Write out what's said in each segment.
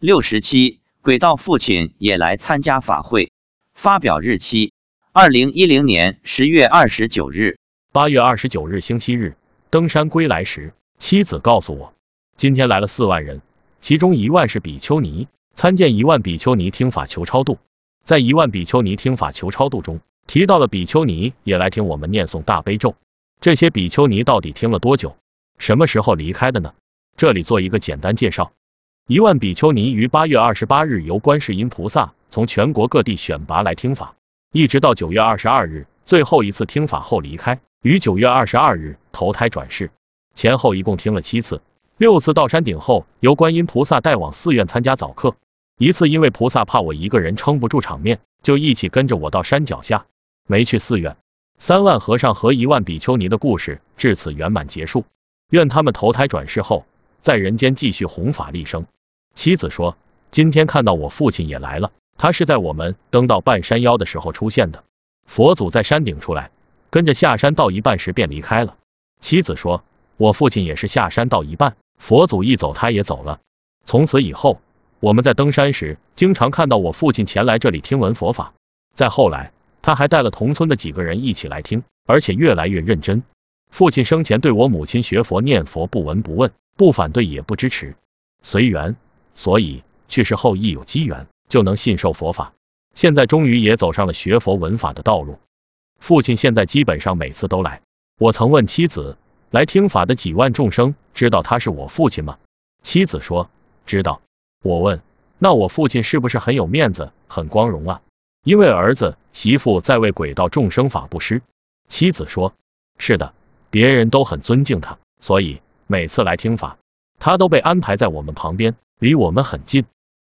六十七，轨道父亲也来参加法会。发表日期：二零一零年十月二十九日。八月二十九日星期日，登山归来时，妻子告诉我，今天来了四万人，其中一万是比丘尼，参见一万比丘尼听法求超度。在一万比丘尼听法求超度中，提到了比丘尼也来听我们念诵大悲咒。这些比丘尼到底听了多久？什么时候离开的呢？这里做一个简单介绍。一万比丘尼于八月二十八日由观世音菩萨从全国各地选拔来听法，一直到九月二十二日最后一次听法后离开，于九月二十二日投胎转世，前后一共听了七次，六次到山顶后由观音菩萨带往寺院参加早课，一次因为菩萨怕我一个人撑不住场面，就一起跟着我到山脚下，没去寺院。三万和尚和一万比丘尼的故事至此圆满结束，愿他们投胎转世后在人间继续弘法利生。妻子说：“今天看到我父亲也来了，他是在我们登到半山腰的时候出现的。佛祖在山顶出来，跟着下山到一半时便离开了。”妻子说：“我父亲也是下山到一半，佛祖一走他也走了。从此以后，我们在登山时经常看到我父亲前来这里听闻佛法。再后来，他还带了同村的几个人一起来听，而且越来越认真。父亲生前对我母亲学佛念佛不闻不问，不反对也不支持，随缘。”所以去世后亦有机缘，就能信受佛法。现在终于也走上了学佛闻法的道路。父亲现在基本上每次都来。我曾问妻子，来听法的几万众生知道他是我父亲吗？妻子说知道。我问，那我父亲是不是很有面子，很光荣啊？因为儿子媳妇在为鬼道众生法布施。妻子说，是的，别人都很尊敬他，所以每次来听法，他都被安排在我们旁边。离我们很近，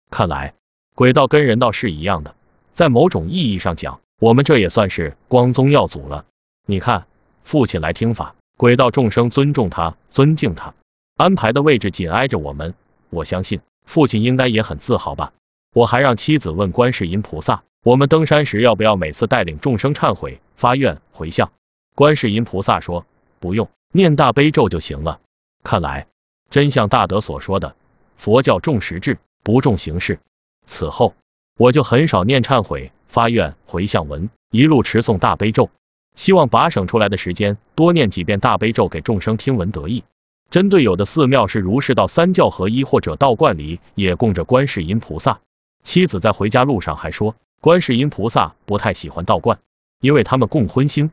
看来鬼道跟人道是一样的，在某种意义上讲，我们这也算是光宗耀祖了。你看，父亲来听法，轨道众生尊重他，尊敬他，安排的位置紧挨着我们，我相信父亲应该也很自豪吧。我还让妻子问观世音菩萨，我们登山时要不要每次带领众生忏悔、发愿、回向？观世音菩萨说不用，念大悲咒就行了。看来真像大德所说的。佛教重实质，不重形式。此后，我就很少念忏悔、发愿、回向文，一路持诵大悲咒，希望把省出来的时间多念几遍大悲咒给众生听闻得益。针对有的寺庙是如是道三教合一，或者道观里也供着观世音菩萨，妻子在回家路上还说，观世音菩萨不太喜欢道观，因为他们供荤腥。